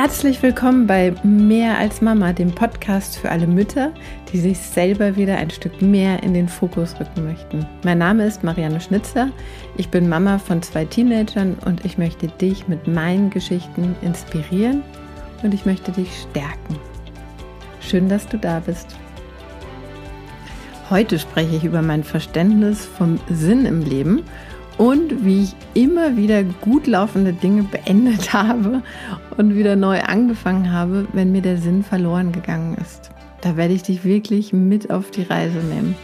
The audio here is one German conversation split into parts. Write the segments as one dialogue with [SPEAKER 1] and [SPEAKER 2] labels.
[SPEAKER 1] Herzlich willkommen bei Mehr als Mama, dem Podcast für alle Mütter, die sich selber wieder ein Stück mehr in den Fokus rücken möchten. Mein Name ist Marianne Schnitzer, ich bin Mama von zwei Teenagern und ich möchte dich mit meinen Geschichten inspirieren und ich möchte dich stärken. Schön, dass du da bist. Heute spreche ich über mein Verständnis vom Sinn im Leben und wie ich immer wieder gut laufende Dinge beendet habe und wieder neu angefangen habe, wenn mir der Sinn verloren gegangen ist. Da werde ich dich wirklich mit auf die Reise nehmen.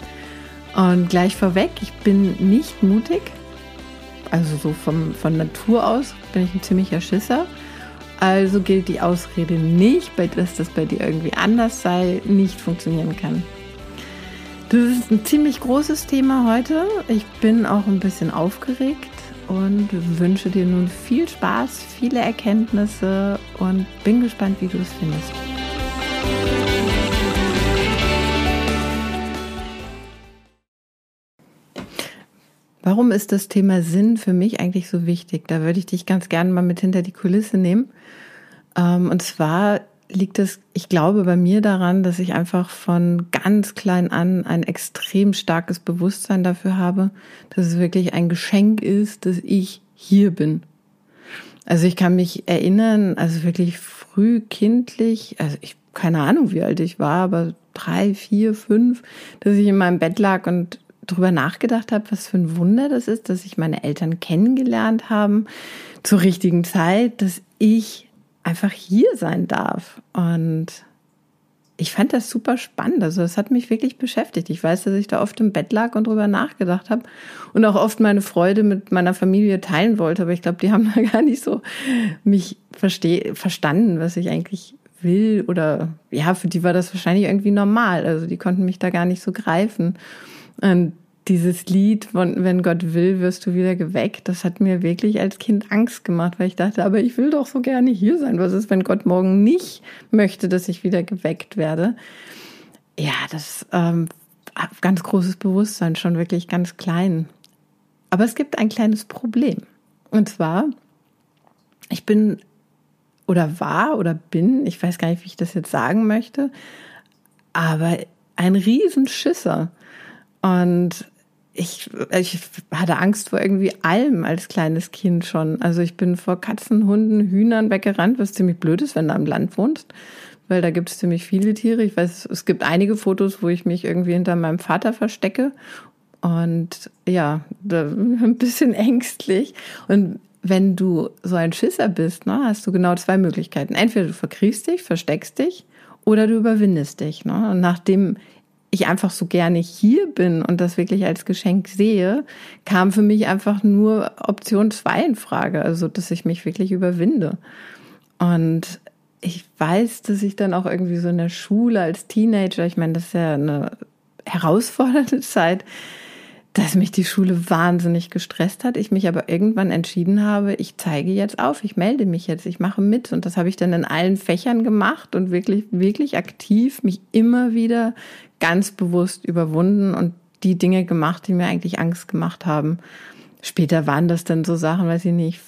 [SPEAKER 1] Und gleich vorweg, ich bin nicht mutig. Also so vom, von Natur aus bin ich ein ziemlicher Schisser. Also gilt die Ausrede nicht, dass das bei dir irgendwie anders sei, nicht funktionieren kann. Das ist ein ziemlich großes Thema heute. Ich bin auch ein bisschen aufgeregt und wünsche dir nun viel Spaß, viele Erkenntnisse und bin gespannt, wie du es findest. Warum ist das Thema Sinn für mich eigentlich so wichtig? Da würde ich dich ganz gerne mal mit hinter die Kulisse nehmen. Ähm, und zwar liegt es, ich glaube, bei mir daran, dass ich einfach von ganz klein an ein extrem starkes Bewusstsein dafür habe, dass es wirklich ein Geschenk ist, dass ich hier bin. Also ich kann mich erinnern, also wirklich früh kindlich, also ich keine Ahnung, wie alt ich war, aber drei, vier, fünf, dass ich in meinem Bett lag und drüber nachgedacht habe, was für ein Wunder das ist, dass ich meine Eltern kennengelernt haben zur richtigen Zeit, dass ich einfach hier sein darf. Und ich fand das super spannend. Also das hat mich wirklich beschäftigt. Ich weiß, dass ich da oft im Bett lag und drüber nachgedacht habe und auch oft meine Freude mit meiner Familie teilen wollte. Aber ich glaube, die haben da gar nicht so mich versteh verstanden, was ich eigentlich will. Oder ja, für die war das wahrscheinlich irgendwie normal. Also die konnten mich da gar nicht so greifen. Und dieses Lied von Wenn Gott will, wirst du wieder geweckt, das hat mir wirklich als Kind Angst gemacht, weil ich dachte, aber ich will doch so gerne hier sein. Was ist, wenn Gott morgen nicht möchte, dass ich wieder geweckt werde? Ja, das ähm, ganz großes Bewusstsein, schon wirklich ganz klein. Aber es gibt ein kleines Problem. Und zwar, ich bin oder war oder bin, ich weiß gar nicht, wie ich das jetzt sagen möchte, aber ein Riesenschisser. Und ich, ich hatte Angst vor irgendwie allem als kleines Kind schon. Also ich bin vor Katzen, Hunden, Hühnern weggerannt, was ziemlich blöd ist, wenn du am Land wohnst, weil da gibt es ziemlich viele Tiere. Ich weiß, es gibt einige Fotos, wo ich mich irgendwie hinter meinem Vater verstecke und ja, ein bisschen ängstlich. Und wenn du so ein Schisser bist, ne, hast du genau zwei Möglichkeiten. Entweder du verkriechst dich, versteckst dich oder du überwindest dich. Ne? Und nachdem ich einfach so gerne hier bin und das wirklich als Geschenk sehe, kam für mich einfach nur Option 2 in Frage, also dass ich mich wirklich überwinde. Und ich weiß, dass ich dann auch irgendwie so in der Schule als Teenager, ich meine, das ist ja eine herausfordernde Zeit, dass mich die Schule wahnsinnig gestresst hat. Ich mich aber irgendwann entschieden habe, ich zeige jetzt auf, ich melde mich jetzt, ich mache mit. Und das habe ich dann in allen Fächern gemacht und wirklich, wirklich aktiv mich immer wieder ganz bewusst überwunden und die Dinge gemacht, die mir eigentlich Angst gemacht haben. Später waren das dann so Sachen, weiß ich nicht,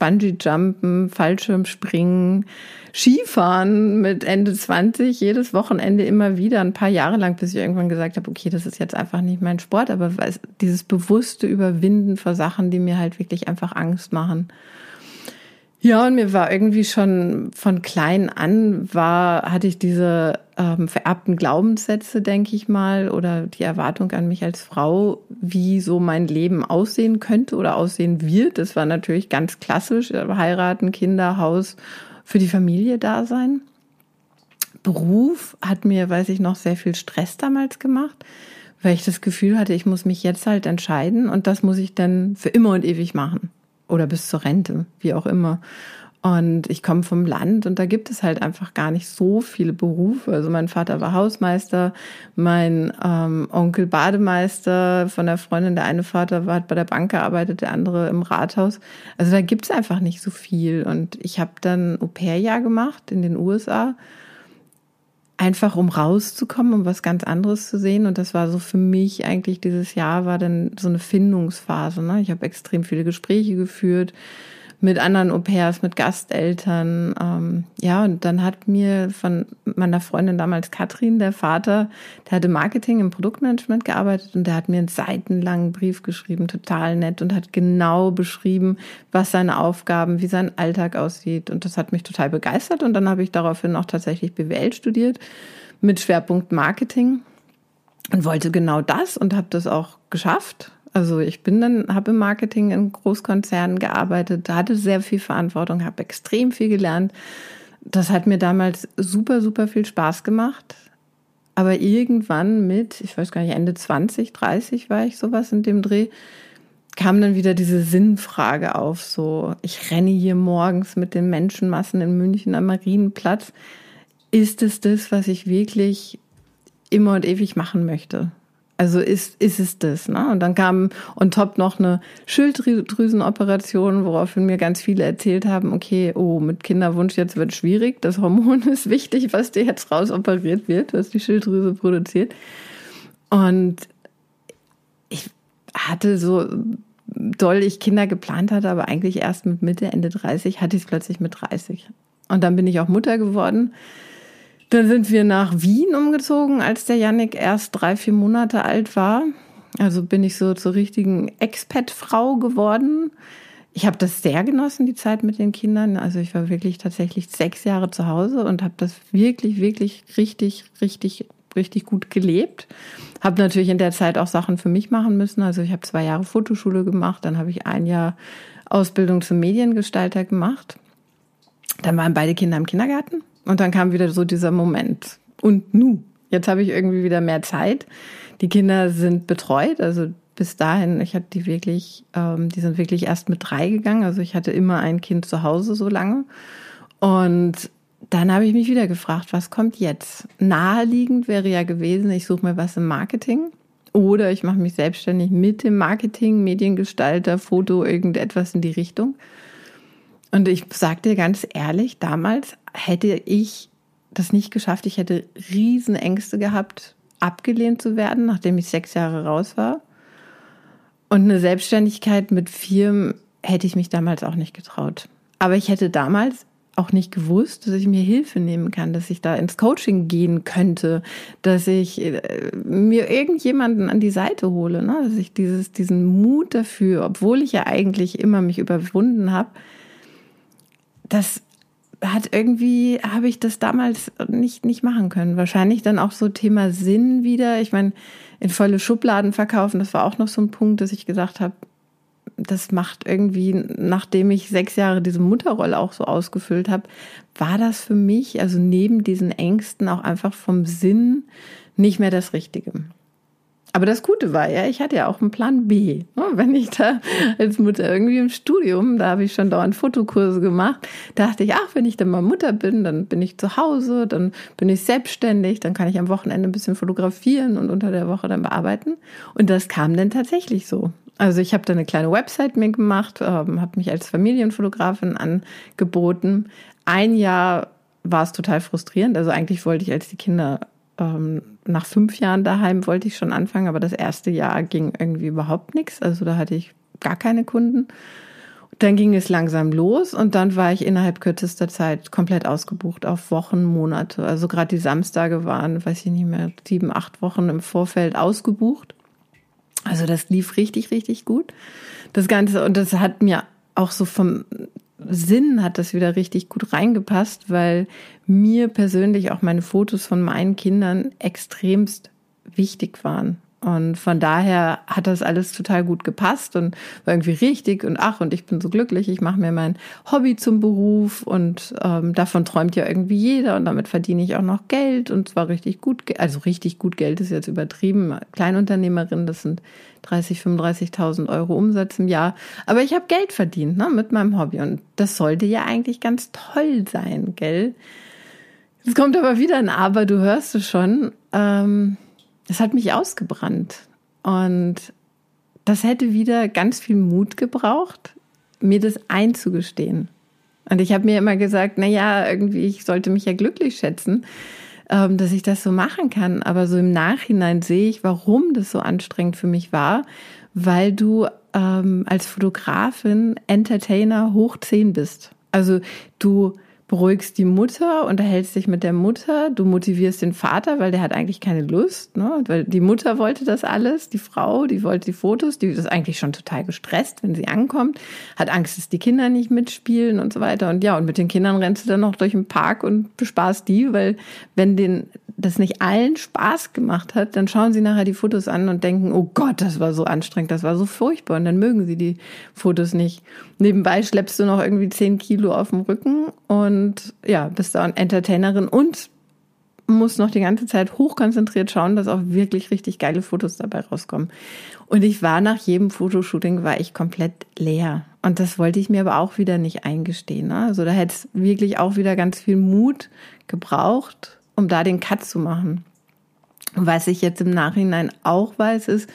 [SPEAKER 1] Bungee-Jumpen, Fallschirmspringen, Skifahren mit Ende 20, jedes Wochenende immer wieder, ein paar Jahre lang, bis ich irgendwann gesagt habe, okay, das ist jetzt einfach nicht mein Sport, aber dieses bewusste Überwinden vor Sachen, die mir halt wirklich einfach Angst machen. Ja, und mir war irgendwie schon von klein an war, hatte ich diese ähm, vererbten Glaubenssätze, denke ich mal, oder die Erwartung an mich als Frau, wie so mein Leben aussehen könnte oder aussehen wird. Das war natürlich ganz klassisch, äh, heiraten, Kinder, Haus, für die Familie da sein. Beruf hat mir, weiß ich noch, sehr viel Stress damals gemacht, weil ich das Gefühl hatte, ich muss mich jetzt halt entscheiden und das muss ich dann für immer und ewig machen oder bis zur Rente, wie auch immer. Und ich komme vom Land und da gibt es halt einfach gar nicht so viele Berufe. Also mein Vater war Hausmeister, mein ähm, Onkel Bademeister von der Freundin, der eine Vater war, hat bei der Bank gearbeitet, der andere im Rathaus. Also da gibt es einfach nicht so viel. Und ich habe dann Au-pair-Jahr gemacht in den USA einfach um rauszukommen, um was ganz anderes zu sehen. Und das war so für mich eigentlich dieses Jahr war dann so eine Findungsphase. Ne? Ich habe extrem viele Gespräche geführt mit anderen Au-pairs, mit Gasteltern. Ähm, ja, und dann hat mir von meiner Freundin damals Katrin, der Vater, der hatte Marketing im Produktmanagement gearbeitet und der hat mir einen seitenlangen Brief geschrieben, total nett und hat genau beschrieben, was seine Aufgaben, wie sein Alltag aussieht. Und das hat mich total begeistert. Und dann habe ich daraufhin auch tatsächlich BWL studiert mit Schwerpunkt Marketing und wollte genau das und habe das auch geschafft also ich bin dann, habe im Marketing in Großkonzernen gearbeitet, hatte sehr viel Verantwortung, habe extrem viel gelernt. Das hat mir damals super, super viel Spaß gemacht. Aber irgendwann mit, ich weiß gar nicht, Ende 20, 30 war ich sowas in dem Dreh, kam dann wieder diese Sinnfrage auf. So, ich renne hier morgens mit den Menschenmassen in München am Marienplatz. Ist es das, was ich wirklich immer und ewig machen möchte? Also ist, ist es das. Ne? Und dann kam on top noch eine Schilddrüsenoperation, woraufhin mir ganz viele erzählt haben, okay, oh, mit Kinderwunsch jetzt wird schwierig. Das Hormon ist wichtig, was dir jetzt rausoperiert wird, was die Schilddrüse produziert. Und ich hatte so doll ich Kinder geplant hatte, aber eigentlich erst mit Mitte, Ende 30, hatte ich es plötzlich mit 30. Und dann bin ich auch Mutter geworden dann sind wir nach Wien umgezogen, als der Yannick erst drei, vier Monate alt war. Also bin ich so zur richtigen Expat-Frau geworden. Ich habe das sehr genossen, die Zeit mit den Kindern. Also ich war wirklich tatsächlich sechs Jahre zu Hause und habe das wirklich, wirklich richtig, richtig, richtig gut gelebt. Habe natürlich in der Zeit auch Sachen für mich machen müssen. Also ich habe zwei Jahre Fotoschule gemacht, dann habe ich ein Jahr Ausbildung zum Mediengestalter gemacht. Dann waren beide Kinder im Kindergarten und dann kam wieder so dieser Moment. Und nu, jetzt habe ich irgendwie wieder mehr Zeit. Die Kinder sind betreut, also bis dahin, ich hatte die wirklich, ähm, die sind wirklich erst mit drei gegangen. Also ich hatte immer ein Kind zu Hause so lange. Und dann habe ich mich wieder gefragt, was kommt jetzt? Naheliegend wäre ja gewesen, ich suche mir was im Marketing. Oder ich mache mich selbstständig mit dem Marketing, Mediengestalter, Foto, irgendetwas in die Richtung. Und ich sag dir ganz ehrlich, damals hätte ich das nicht geschafft. Ich hätte Riesenängste gehabt, abgelehnt zu werden, nachdem ich sechs Jahre raus war. Und eine Selbstständigkeit mit Firmen hätte ich mich damals auch nicht getraut. Aber ich hätte damals auch nicht gewusst, dass ich mir Hilfe nehmen kann, dass ich da ins Coaching gehen könnte, dass ich äh, mir irgendjemanden an die Seite hole, ne? dass ich dieses, diesen Mut dafür, obwohl ich ja eigentlich immer mich überwunden habe, das hat irgendwie, habe ich das damals nicht, nicht machen können. Wahrscheinlich dann auch so Thema Sinn wieder. Ich meine, in volle Schubladen verkaufen, das war auch noch so ein Punkt, dass ich gesagt habe, das macht irgendwie, nachdem ich sechs Jahre diese Mutterrolle auch so ausgefüllt habe, war das für mich, also neben diesen Ängsten auch einfach vom Sinn nicht mehr das Richtige. Aber das Gute war ja, ich hatte ja auch einen Plan B. Ne? Wenn ich da als Mutter irgendwie im Studium, da habe ich schon dauernd Fotokurse gemacht, dachte ich, ach, wenn ich dann mal Mutter bin, dann bin ich zu Hause, dann bin ich selbstständig, dann kann ich am Wochenende ein bisschen fotografieren und unter der Woche dann bearbeiten. Und das kam dann tatsächlich so. Also ich habe da eine kleine Website mir gemacht, ähm, habe mich als Familienfotografin angeboten. Ein Jahr war es total frustrierend. Also eigentlich wollte ich, als die Kinder ähm, nach fünf Jahren daheim wollte ich schon anfangen, aber das erste Jahr ging irgendwie überhaupt nichts. Also da hatte ich gar keine Kunden. Dann ging es langsam los und dann war ich innerhalb kürzester Zeit komplett ausgebucht auf Wochen, Monate. Also gerade die Samstage waren, weiß ich nicht mehr, sieben, acht Wochen im Vorfeld ausgebucht. Also das lief richtig, richtig gut. Das Ganze, und das hat mir auch so vom Sinn hat das wieder richtig gut reingepasst, weil mir persönlich auch meine Fotos von meinen Kindern extremst wichtig waren. Und von daher hat das alles total gut gepasst und war irgendwie richtig und ach, und ich bin so glücklich, ich mache mir mein Hobby zum Beruf und ähm, davon träumt ja irgendwie jeder und damit verdiene ich auch noch Geld und zwar richtig gut, also richtig gut Geld ist jetzt übertrieben. Kleinunternehmerin, das sind 30, 35.000 Euro Umsatz im Jahr, aber ich habe Geld verdient ne, mit meinem Hobby und das sollte ja eigentlich ganz toll sein, gell? Es kommt aber wieder ein Aber, du hörst es schon. Ähm, das hat mich ausgebrannt. Und das hätte wieder ganz viel Mut gebraucht, mir das einzugestehen. Und ich habe mir immer gesagt, na ja, irgendwie, ich sollte mich ja glücklich schätzen, ähm, dass ich das so machen kann. Aber so im Nachhinein sehe ich, warum das so anstrengend für mich war, weil du ähm, als Fotografin Entertainer hoch 10 bist. Also du beruhigst die Mutter, unterhältst dich mit der Mutter, du motivierst den Vater, weil der hat eigentlich keine Lust, ne? weil die Mutter wollte das alles, die Frau, die wollte die Fotos, die ist eigentlich schon total gestresst, wenn sie ankommt, hat Angst, dass die Kinder nicht mitspielen und so weiter und ja, und mit den Kindern rennst du dann noch durch den Park und bespaßt die, weil wenn den das nicht allen Spaß gemacht hat, dann schauen sie nachher die Fotos an und denken, oh Gott, das war so anstrengend, das war so furchtbar und dann mögen sie die Fotos nicht. Nebenbei schleppst du noch irgendwie zehn Kilo auf dem Rücken und ja, bist da Entertainerin und musst noch die ganze Zeit hochkonzentriert schauen, dass auch wirklich richtig geile Fotos dabei rauskommen. Und ich war nach jedem Fotoshooting war ich komplett leer. Und das wollte ich mir aber auch wieder nicht eingestehen. Ne? Also da hätte es wirklich auch wieder ganz viel Mut gebraucht, um da den Cut zu machen. Und was ich jetzt im Nachhinein auch weiß, ist,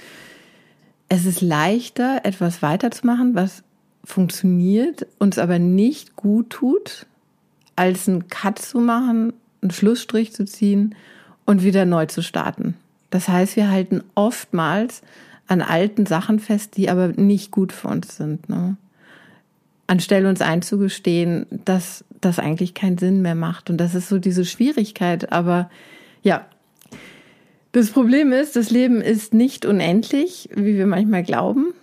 [SPEAKER 1] es ist leichter, etwas weiterzumachen, was funktioniert, uns aber nicht gut tut, als einen Cut zu machen, einen Schlussstrich zu ziehen und wieder neu zu starten. Das heißt, wir halten oftmals an alten Sachen fest, die aber nicht gut für uns sind. Ne? Anstelle uns einzugestehen, dass das eigentlich keinen Sinn mehr macht. Und das ist so diese Schwierigkeit. Aber ja, das Problem ist, das Leben ist nicht unendlich, wie wir manchmal glauben.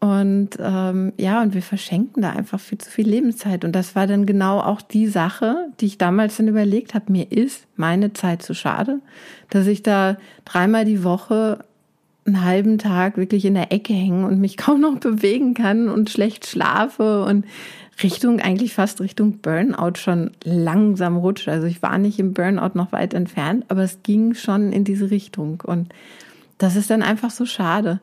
[SPEAKER 1] Und ähm, ja, und wir verschenken da einfach viel zu viel Lebenszeit. Und das war dann genau auch die Sache, die ich damals dann überlegt habe. Mir ist meine Zeit zu schade, dass ich da dreimal die Woche einen halben Tag wirklich in der Ecke hängen und mich kaum noch bewegen kann und schlecht schlafe und Richtung, eigentlich fast Richtung Burnout schon langsam rutscht. Also ich war nicht im Burnout noch weit entfernt, aber es ging schon in diese Richtung. Und das ist dann einfach so schade.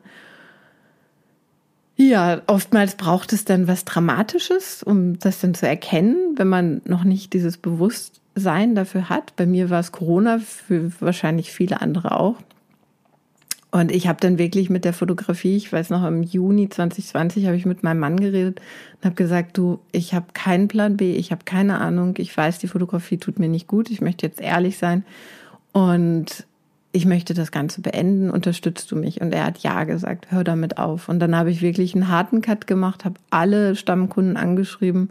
[SPEAKER 1] Ja, oftmals braucht es dann was Dramatisches, um das dann zu erkennen, wenn man noch nicht dieses Bewusstsein dafür hat. Bei mir war es Corona, für wahrscheinlich viele andere auch. Und ich habe dann wirklich mit der Fotografie, ich weiß noch, im Juni 2020 habe ich mit meinem Mann geredet und habe gesagt, du, ich habe keinen Plan B, ich habe keine Ahnung, ich weiß, die Fotografie tut mir nicht gut, ich möchte jetzt ehrlich sein und ich möchte das Ganze beenden, unterstützt du mich? Und er hat ja gesagt, hör damit auf. Und dann habe ich wirklich einen harten Cut gemacht, habe alle Stammkunden angeschrieben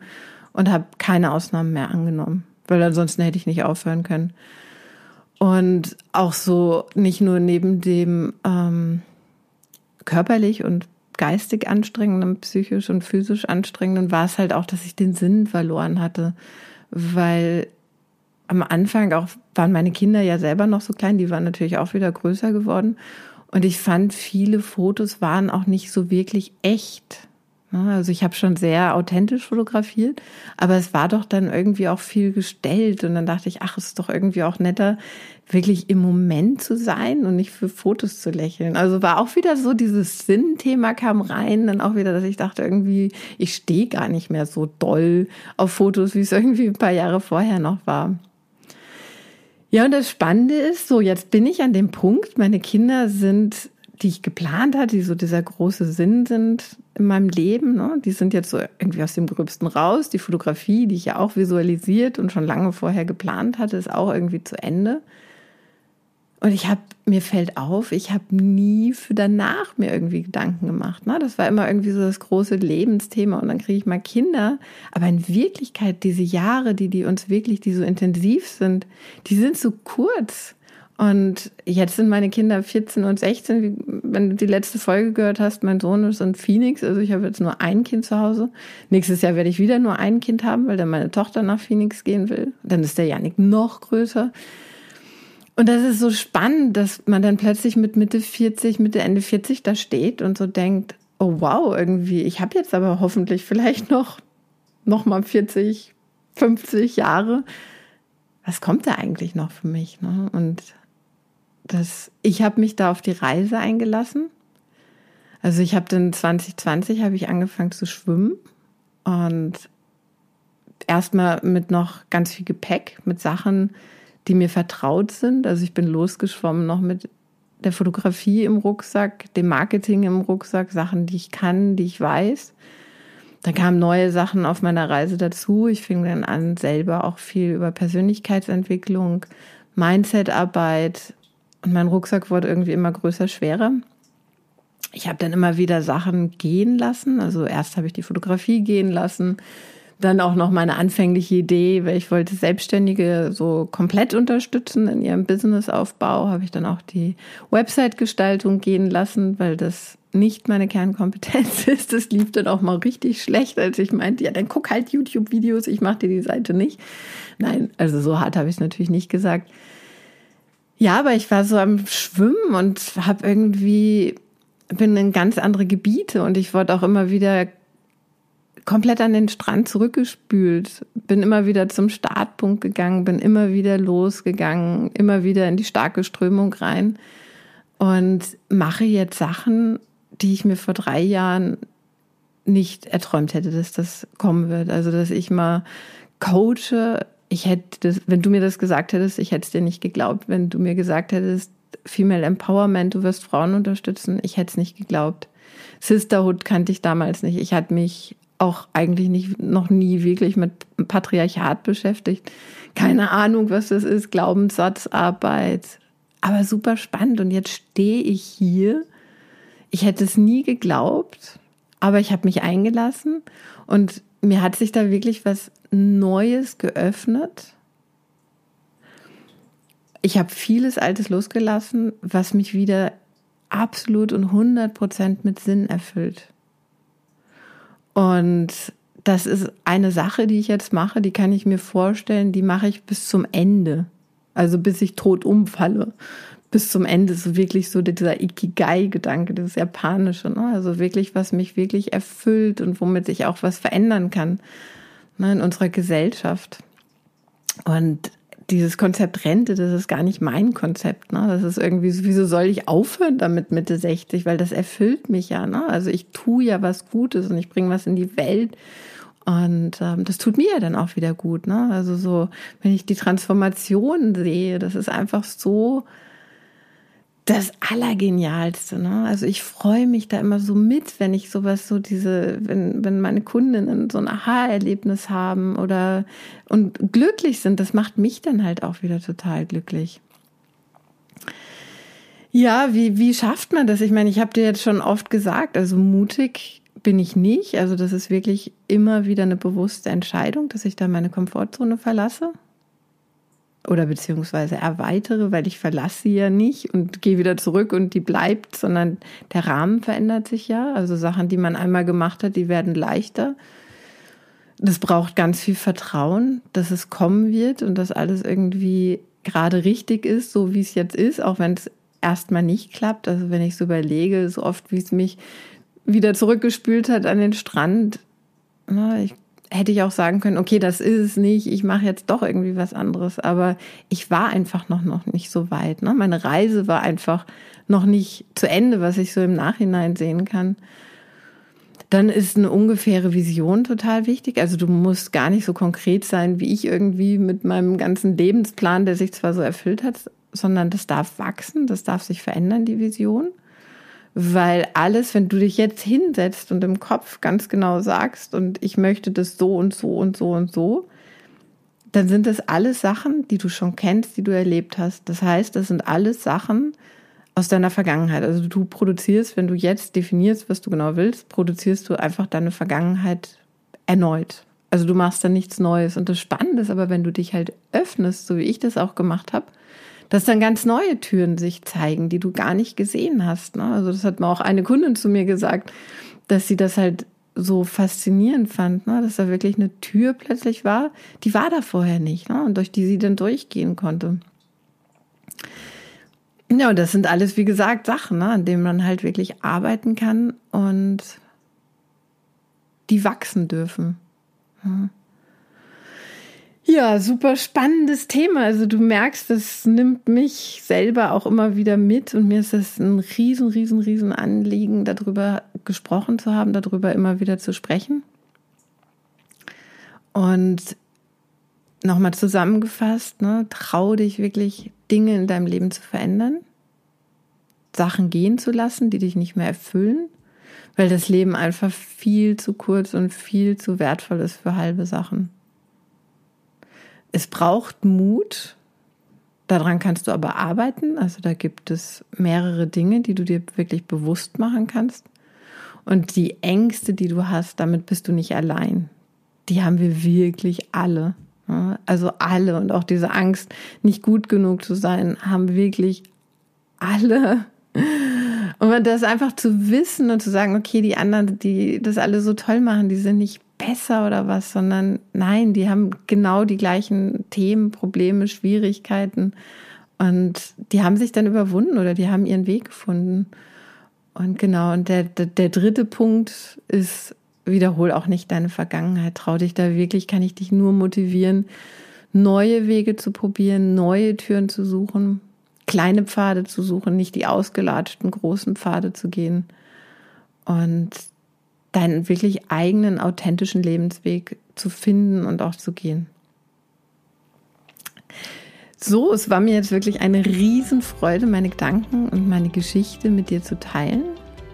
[SPEAKER 1] und habe keine Ausnahmen mehr angenommen, weil ansonsten hätte ich nicht aufhören können. Und auch so nicht nur neben dem ähm, körperlich und geistig anstrengenden, psychisch und physisch anstrengenden, war es halt auch, dass ich den Sinn verloren hatte. Weil am Anfang auch waren meine Kinder ja selber noch so klein, die waren natürlich auch wieder größer geworden. Und ich fand, viele Fotos waren auch nicht so wirklich echt. Also ich habe schon sehr authentisch fotografiert, aber es war doch dann irgendwie auch viel gestellt und dann dachte ich, ach, es ist doch irgendwie auch netter, wirklich im Moment zu sein und nicht für Fotos zu lächeln. Also war auch wieder so dieses Sinnthema kam rein, dann auch wieder, dass ich dachte irgendwie, ich stehe gar nicht mehr so doll auf Fotos, wie es irgendwie ein paar Jahre vorher noch war. Ja, und das Spannende ist, so jetzt bin ich an dem Punkt, meine Kinder sind die ich geplant hatte, die so dieser große Sinn sind in meinem Leben, ne? die sind jetzt so irgendwie aus dem Gröbsten raus. Die Fotografie, die ich ja auch visualisiert und schon lange vorher geplant hatte, ist auch irgendwie zu Ende. Und ich habe, mir fällt auf, ich habe nie für danach mir irgendwie Gedanken gemacht. Ne? Das war immer irgendwie so das große Lebensthema und dann kriege ich mal Kinder. Aber in Wirklichkeit, diese Jahre, die, die uns wirklich, die so intensiv sind, die sind so kurz. Und jetzt sind meine Kinder 14 und 16. Wenn du die letzte Folge gehört hast, mein Sohn ist in Phoenix. Also ich habe jetzt nur ein Kind zu Hause. Nächstes Jahr werde ich wieder nur ein Kind haben, weil dann meine Tochter nach Phoenix gehen will. Dann ist der Janik noch größer. Und das ist so spannend, dass man dann plötzlich mit Mitte 40, Mitte Ende 40 da steht und so denkt, oh wow, irgendwie, ich habe jetzt aber hoffentlich vielleicht noch, noch mal 40, 50 Jahre. Was kommt da eigentlich noch für mich? Ne? Und das, ich habe mich da auf die Reise eingelassen. Also ich habe dann 2020 habe ich angefangen zu schwimmen und erstmal mit noch ganz viel Gepäck, mit Sachen, die mir vertraut sind. Also ich bin losgeschwommen noch mit der Fotografie im Rucksack, dem Marketing im Rucksack, Sachen, die ich kann, die ich weiß. Da kamen neue Sachen auf meiner Reise dazu. Ich fing dann an, selber auch viel über Persönlichkeitsentwicklung, Mindsetarbeit, und mein Rucksack wurde irgendwie immer größer, schwerer. ich habe dann immer wieder Sachen gehen lassen. Also erst habe ich die Fotografie gehen lassen, dann auch noch meine anfängliche Idee, weil ich wollte Selbstständige so komplett unterstützen in ihrem Businessaufbau, habe ich dann auch die Website-Gestaltung gehen lassen, weil das nicht meine Kernkompetenz ist. Das lief dann auch mal richtig schlecht, als ich meinte, ja, dann guck halt YouTube-Videos, ich mache dir die Seite nicht. Nein, also so hart habe ich es natürlich nicht gesagt. Ja, aber ich war so am Schwimmen und habe irgendwie bin in ganz andere Gebiete und ich wurde auch immer wieder komplett an den Strand zurückgespült, bin immer wieder zum Startpunkt gegangen, bin immer wieder losgegangen, immer wieder in die starke Strömung rein und mache jetzt Sachen, die ich mir vor drei Jahren nicht erträumt hätte, dass das kommen wird. Also, dass ich mal coache. Ich hätte das, wenn du mir das gesagt hättest, ich hätte es dir nicht geglaubt. Wenn du mir gesagt hättest, Female Empowerment, du wirst Frauen unterstützen, ich hätte es nicht geglaubt. Sisterhood kannte ich damals nicht. Ich hatte mich auch eigentlich nicht, noch nie wirklich mit Patriarchat beschäftigt. Keine Ahnung, was das ist, Glaubenssatzarbeit. Aber super spannend. Und jetzt stehe ich hier. Ich hätte es nie geglaubt, aber ich habe mich eingelassen und mir hat sich da wirklich was Neues geöffnet ich habe vieles Altes losgelassen, was mich wieder absolut und 100 Prozent mit Sinn erfüllt. Und das ist eine Sache, die ich jetzt mache, die kann ich mir vorstellen, die mache ich bis zum Ende. Also bis ich tot umfalle. Bis zum Ende, so wirklich so dieser Ikigai-Gedanke, das Japanische, ne? also wirklich, was mich wirklich erfüllt und womit ich auch was verändern kann ne, in unserer Gesellschaft. Und dieses Konzept Rente, das ist gar nicht mein Konzept. Ne? Das ist irgendwie, so, wieso soll ich aufhören damit Mitte 60? Weil das erfüllt mich ja. Ne? Also ich tue ja was Gutes und ich bringe was in die Welt. Und ähm, das tut mir ja dann auch wieder gut. Ne? Also so, wenn ich die Transformation sehe, das ist einfach so das Allergenialste. Ne? Also ich freue mich da immer so mit, wenn ich sowas so diese, wenn, wenn meine Kundinnen so ein Aha-Erlebnis haben oder und glücklich sind, das macht mich dann halt auch wieder total glücklich. Ja, wie, wie schafft man das? Ich meine, ich habe dir jetzt schon oft gesagt, also mutig bin ich nicht. Also das ist wirklich immer wieder eine bewusste Entscheidung, dass ich da meine Komfortzone verlasse oder beziehungsweise erweitere, weil ich verlasse sie ja nicht und gehe wieder zurück und die bleibt, sondern der Rahmen verändert sich ja. Also Sachen, die man einmal gemacht hat, die werden leichter. Das braucht ganz viel Vertrauen, dass es kommen wird und dass alles irgendwie gerade richtig ist, so wie es jetzt ist, auch wenn es erstmal nicht klappt. Also wenn ich so überlege, so oft wie es mich wieder zurückgespült hat an den Strand, na, ich hätte ich auch sagen können, okay, das ist es nicht, ich mache jetzt doch irgendwie was anderes. Aber ich war einfach noch, noch nicht so weit. Ne? Meine Reise war einfach noch nicht zu Ende, was ich so im Nachhinein sehen kann. Dann ist eine ungefähre Vision total wichtig. Also du musst gar nicht so konkret sein, wie ich irgendwie mit meinem ganzen Lebensplan, der sich zwar so erfüllt hat, sondern das darf wachsen, das darf sich verändern, die Vision. Weil alles, wenn du dich jetzt hinsetzt und im Kopf ganz genau sagst, und ich möchte das so und so und so und so, dann sind das alles Sachen, die du schon kennst, die du erlebt hast. Das heißt, das sind alles Sachen aus deiner Vergangenheit. Also du produzierst, wenn du jetzt definierst, was du genau willst, produzierst du einfach deine Vergangenheit erneut. Also du machst da nichts Neues. Und das Spannende ist aber, wenn du dich halt öffnest, so wie ich das auch gemacht habe, dass dann ganz neue Türen sich zeigen, die du gar nicht gesehen hast. Ne? Also das hat mir auch eine Kundin zu mir gesagt, dass sie das halt so faszinierend fand, ne? dass da wirklich eine Tür plötzlich war, die war da vorher nicht ne? und durch die sie dann durchgehen konnte. Ja, und das sind alles, wie gesagt, Sachen, ne? an denen man halt wirklich arbeiten kann und die wachsen dürfen. Ja. Super spannendes Thema. Also du merkst, das nimmt mich selber auch immer wieder mit und mir ist es ein riesen, riesen, riesen Anliegen, darüber gesprochen zu haben, darüber immer wieder zu sprechen. Und nochmal zusammengefasst, ne, trau dich wirklich Dinge in deinem Leben zu verändern, Sachen gehen zu lassen, die dich nicht mehr erfüllen, weil das Leben einfach viel zu kurz und viel zu wertvoll ist für halbe Sachen es braucht Mut, Daran kannst du aber arbeiten. Also da gibt es mehrere Dinge, die du dir wirklich bewusst machen kannst. Und die Ängste, die du hast, damit bist du nicht allein. Die haben wir wirklich alle. Also alle und auch diese Angst, nicht gut genug zu sein, haben wirklich alle. Und das einfach zu wissen und zu sagen, okay, die anderen, die das alle so toll machen, die sind nicht besser oder was, sondern nein, die haben genau die gleichen Themen, Probleme, Schwierigkeiten und die haben sich dann überwunden oder die haben ihren Weg gefunden. Und genau, und der, der, der dritte Punkt ist, wiederhol auch nicht deine Vergangenheit. Trau dich da wirklich, kann ich dich nur motivieren, neue Wege zu probieren, neue Türen zu suchen, kleine Pfade zu suchen, nicht die ausgelatschten großen Pfade zu gehen. Und deinen wirklich eigenen, authentischen Lebensweg zu finden und auch zu gehen. So, es war mir jetzt wirklich eine Riesenfreude, meine Gedanken und meine Geschichte mit dir zu teilen.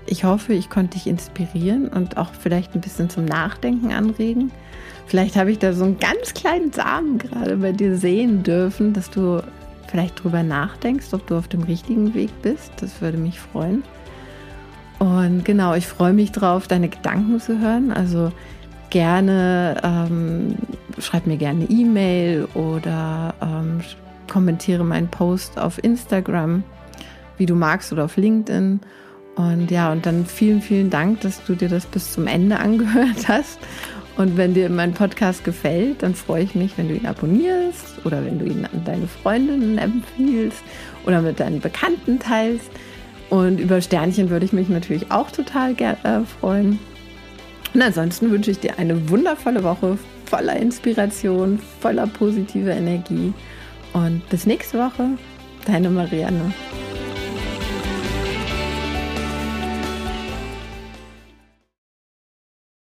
[SPEAKER 1] Ich hoffe, ich konnte dich inspirieren und auch vielleicht ein bisschen zum Nachdenken anregen. Vielleicht habe ich da so einen ganz kleinen Samen gerade bei dir sehen dürfen, dass du vielleicht drüber nachdenkst, ob du auf dem richtigen Weg bist. Das würde mich freuen. Und genau, ich freue mich drauf, deine Gedanken zu hören. Also gerne, ähm, schreib mir gerne eine E-Mail oder ähm, kommentiere meinen Post auf Instagram, wie du magst, oder auf LinkedIn. Und ja, und dann vielen, vielen Dank, dass du dir das bis zum Ende angehört hast. Und wenn dir mein Podcast gefällt, dann freue ich mich, wenn du ihn abonnierst oder wenn du ihn an deine Freundinnen empfiehlst oder mit deinen Bekannten teilst. Und über Sternchen würde ich mich natürlich auch total äh, freuen. Und ansonsten wünsche ich dir eine wundervolle Woche voller Inspiration, voller positiver Energie. Und bis nächste Woche, deine Marianne.